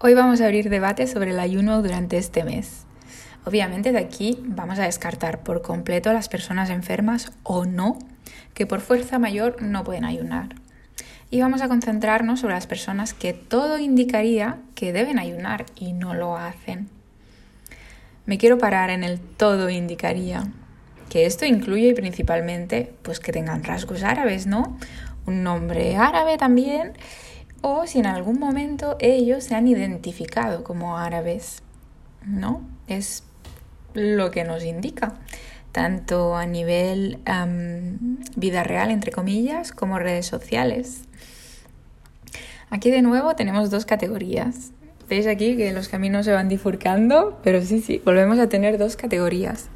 Hoy vamos a abrir debate sobre el ayuno durante este mes. Obviamente de aquí vamos a descartar por completo a las personas enfermas o no que por fuerza mayor no pueden ayunar. Y vamos a concentrarnos sobre las personas que todo indicaría que deben ayunar y no lo hacen. Me quiero parar en el todo indicaría, que esto incluye principalmente pues que tengan rasgos árabes, ¿no? Un nombre árabe también o si en algún momento ellos se han identificado como árabes, ¿no? Es lo que nos indica, tanto a nivel vida real, entre comillas, como redes sociales. Aquí de nuevo tenemos dos categorías. Veis aquí que los caminos se van difurcando, pero sí, sí, volvemos a tener dos categorías.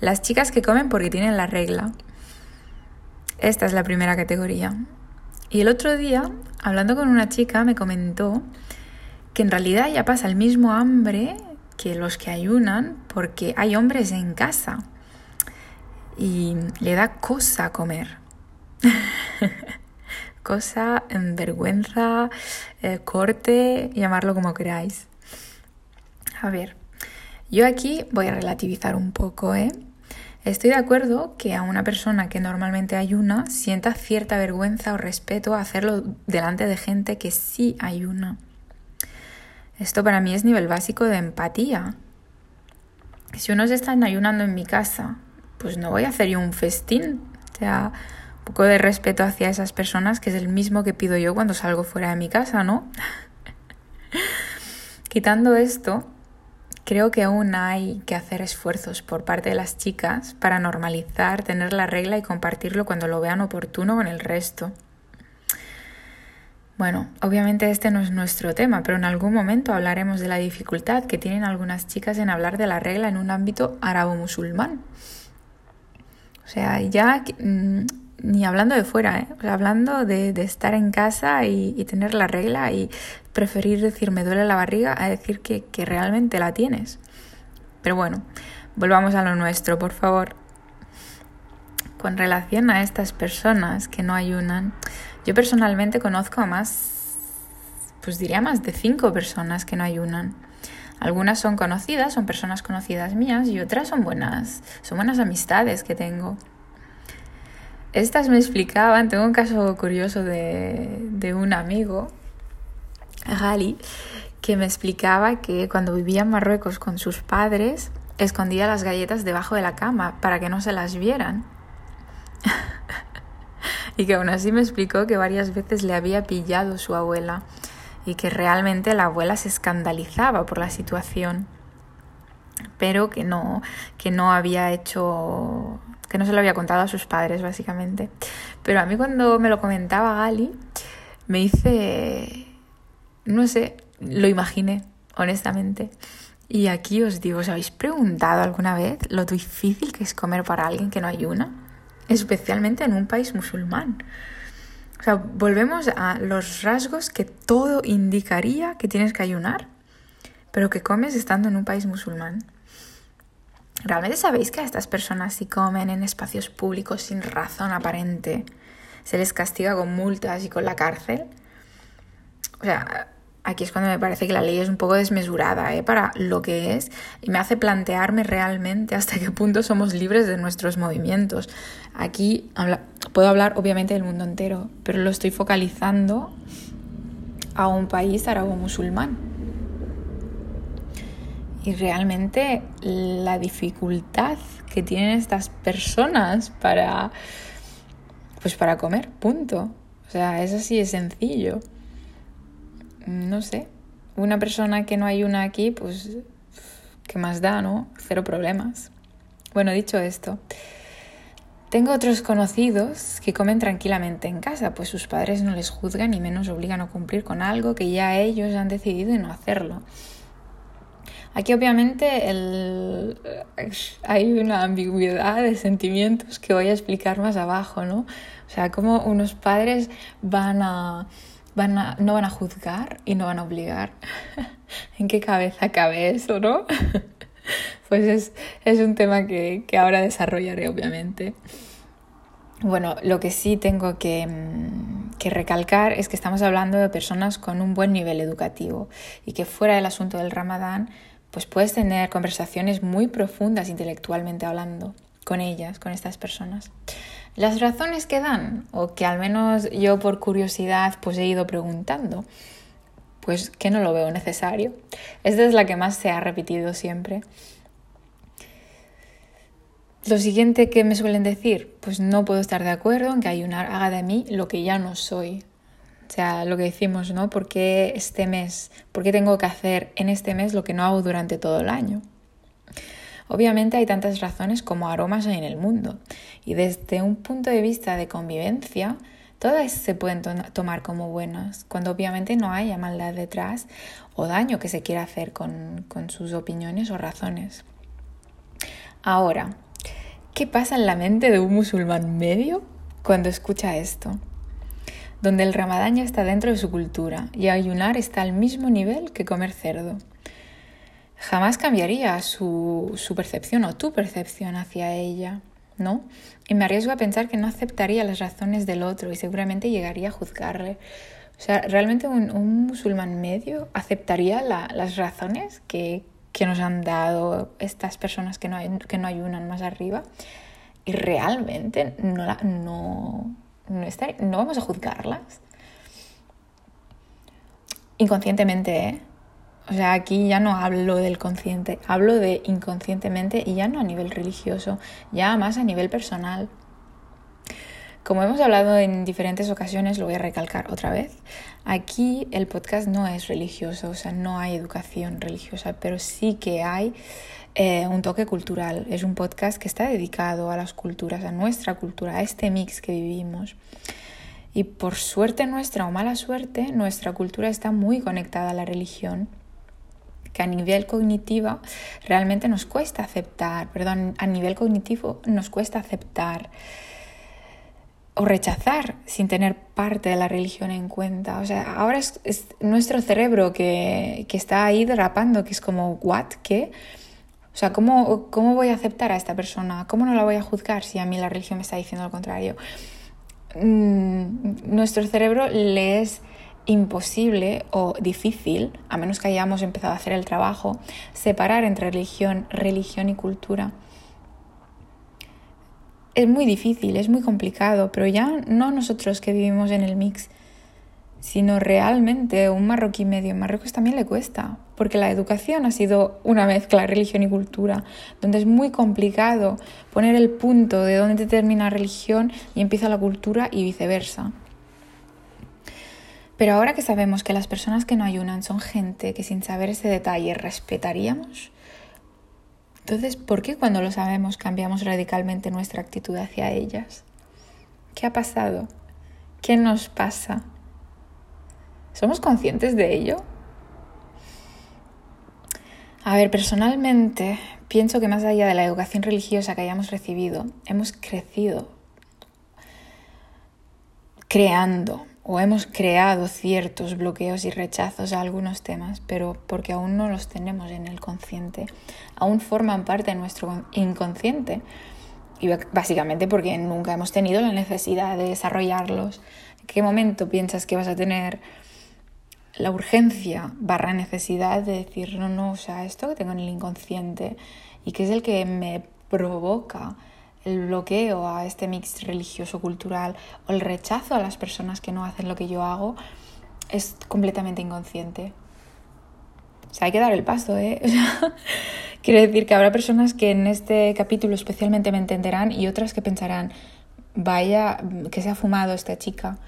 Las chicas que comen porque tienen la regla. Esta es la primera categoría. Y el otro día, hablando con una chica, me comentó que en realidad ya pasa el mismo hambre que los que ayunan porque hay hombres en casa y le da cosa comer. cosa, vergüenza, eh, corte, llamarlo como queráis. A ver, yo aquí voy a relativizar un poco, ¿eh? Estoy de acuerdo que a una persona que normalmente ayuna sienta cierta vergüenza o respeto a hacerlo delante de gente que sí ayuna. Esto para mí es nivel básico de empatía. Si unos están ayunando en mi casa, pues no voy a hacer yo un festín. O sea, un poco de respeto hacia esas personas, que es el mismo que pido yo cuando salgo fuera de mi casa, ¿no? Quitando esto, Creo que aún hay que hacer esfuerzos por parte de las chicas para normalizar, tener la regla y compartirlo cuando lo vean oportuno con el resto. Bueno, obviamente este no es nuestro tema, pero en algún momento hablaremos de la dificultad que tienen algunas chicas en hablar de la regla en un ámbito árabo-musulmán. O sea, ya mm, ni hablando de fuera, ¿eh? hablando de, estar en casa y, tener la regla y preferir decir me duele la barriga a decir que, que realmente la tienes. Pero bueno, volvamos a lo nuestro, por favor. Con relación a estas personas que no ayunan, yo personalmente conozco a más, pues diría más de cinco personas que no ayunan. Algunas son conocidas, son personas conocidas mías y otras son buenas, son buenas amistades que tengo. Estas me explicaban, tengo un caso curioso de, un amigo, Gali, que me explicaba que cuando vivía en Marruecos con sus padres, escondía las galletas debajo de la cama para que no se las vieran. y que aún así me explicó que varias veces le había pillado su abuela y que realmente la abuela se escandalizaba por la situación, pero que no, que no había hecho que no se lo había contado a sus padres, básicamente. Pero a mí cuando me lo comentaba Gali, me hice, no sé, lo imaginé, honestamente. Y aquí os digo, ¿os habéis preguntado alguna vez lo difícil que es comer para alguien que no ayuna? Especialmente en un país musulmán. O sea, volvemos a los rasgos que todo indicaría que tienes que ayunar, pero que comes estando en un país musulmán. ¿Realmente sabéis que a estas personas si comen en espacios públicos sin razón aparente se les castiga con multas y con la cárcel? O sea, aquí es cuando me parece que la ley es un poco desmesurada ¿eh? para lo que es y me hace plantearme realmente hasta qué punto somos libres de nuestros movimientos. Aquí puedo hablar obviamente del mundo entero, pero lo estoy focalizando a un país árabo-musulmán y realmente la dificultad que tienen estas personas para pues para comer, punto. O sea, es así de sencillo. No sé. Una persona que no hay una aquí, pues ¿qué más da, no? Cero problemas. Bueno, dicho esto, tengo otros conocidos que comen tranquilamente en casa, pues sus padres no les juzgan ni menos obligan a cumplir con algo que ya ellos han decidido no hacerlo. Aquí obviamente hay una ambigüedad de sentimientos que voy a explicar más abajo, ¿no? O sea, como unos padres van a, van a, no van a juzgar y no van a obligar. ¿En qué cabeza cabe eso, no? pues es, es un tema que, que ahora desarrollaré, obviamente. Bueno, lo que sí tengo que, que recalcar es que estamos hablando de personas con un buen nivel educativo y que fuera del asunto del ramadán, pues puedes tener conversaciones muy profundas intelectualmente hablando con ellas, con estas personas. Las razones que dan, o que al menos yo por curiosidad pues he ido preguntando, pues que no lo veo necesario. Esta es la que más se ha repetido siempre. Lo siguiente que me suelen decir, pues no puedo estar de acuerdo en que ayunar haga de mí lo que ya no soy. O sea, lo que decimos, ¿no? ¿Por qué este mes? ¿Por qué tengo que hacer en este mes lo que no hago durante todo el año? Obviamente hay tantas razones como aromas hay en el mundo y desde un punto de vista de convivencia, todas se pueden tomar como buenas, cuando obviamente no haya maldad detrás o daño que se quiera hacer con, con sus opiniones o razones. Ahora, ¿qué pasa en la mente de un musulmán medio cuando escucha esto? Donde el ramadán ya está dentro de su cultura y ayunar está al mismo nivel que comer cerdo jamás cambiaría su, percepción o tu percepción hacia ella, ¿no? Y me arriesgo a pensar que no aceptaría las razones del otro y seguramente llegaría a juzgarle. O sea, ¿realmente un, musulmán medio aceptaría las razones que, nos han dado estas personas que no, que no ayunan más arriba? Y realmente no, no, no, no vamos a juzgarlas. Inconscientemente, ¿eh? O sea, aquí ya no hablo del consciente, hablo de inconscientemente y ya no a nivel religioso, ya más a nivel personal. Como hemos hablado en diferentes ocasiones, lo voy a recalcar otra vez, aquí el podcast no es religioso, o sea, no hay educación religiosa, pero sí que hay eh, un toque cultural. Es un podcast que está dedicado a las culturas, a nuestra cultura, a este mix que vivimos. Y por suerte nuestra o mala suerte, nuestra cultura está muy conectada a la religión que a nivel cognitivo realmente nos cuesta aceptar, perdón, a nivel cognitivo nos cuesta aceptar o rechazar sin tener parte de la religión en cuenta. O sea, ahora es, nuestro cerebro que, que, está ahí derrapando, que es como, ¿what? ¿Qué? O sea, ¿cómo, ¿cómo voy a aceptar a esta persona? ¿Cómo no la voy a juzgar si a mí la religión me está diciendo lo contrario? Mm, nuestro cerebro le es imposible o difícil, a menos que hayamos empezado a hacer el trabajo, separar entre religión, religión y cultura. Es muy difícil, es muy complicado, pero ya no nosotros que vivimos en el mix, sino realmente un marroquí medio en Marruecos también le cuesta, porque la educación ha sido una mezcla religión y cultura, donde es muy complicado poner el punto de dónde termina la religión y empieza la cultura y viceversa. Pero ahora que sabemos que las personas que no ayunan son gente que sin saber ese detalle respetaríamos, entonces, ¿por qué cuando lo sabemos cambiamos radicalmente nuestra actitud hacia ellas? ¿Qué ha pasado? ¿Qué nos pasa? ¿Somos conscientes de ello? A ver, personalmente pienso que más allá de la educación religiosa que hayamos recibido, hemos crecido creando o hemos creado ciertos bloqueos y rechazos a algunos temas, pero porque aún no los tenemos en el consciente, aún forman parte de nuestro inconsciente y básicamente porque nunca hemos tenido la necesidad de desarrollarlos. ¿En qué momento piensas que vas a tener la urgencia barra necesidad de decir, no, no, o sea, esto que tengo en el inconsciente y que es el que me provoca el bloqueo a este mix religioso-cultural o el rechazo a las personas que no hacen lo que yo hago es completamente inconsciente. O sea, hay que dar el paso, ¿eh? quiero decir que habrá personas que en este capítulo especialmente me entenderán y otras que pensarán, vaya, que se ha fumado esta chica.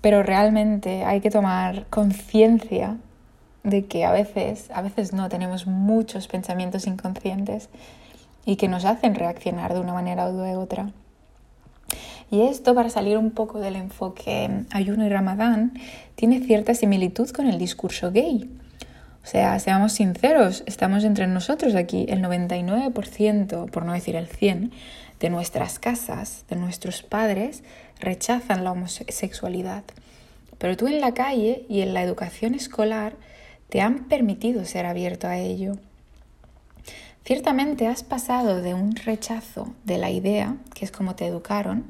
Pero realmente hay que tomar conciencia de que a veces, a veces no, tenemos muchos pensamientos inconscientes y que nos hacen reaccionar de una manera u de otra. Y esto, para salir un poco del enfoque ayuno y ramadán, tiene cierta similitud con el discurso gay. O sea, seamos sinceros, estamos entre nosotros aquí. El 99%, por no decir el 100%, de nuestras casas, de nuestros padres, rechazan la homosexualidad. Pero tú en la calle y en la educación escolar te han permitido ser abierto a ello. Ciertamente has pasado de un rechazo de la idea, que es como te educaron,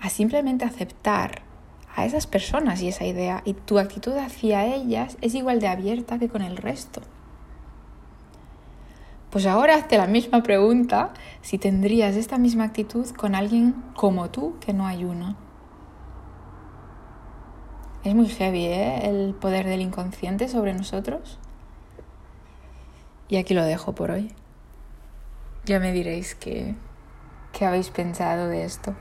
a simplemente aceptar a esas personas y esa idea y tu actitud hacia ellas es igual de abierta que con el resto. Pues ahora hazte la misma pregunta si tendrías esta misma actitud con alguien como tú que no ayuna. Es muy heavy, ¿eh? El poder del inconsciente sobre nosotros. Y aquí lo dejo por hoy. Ya me diréis qué, qué habéis pensado de esto.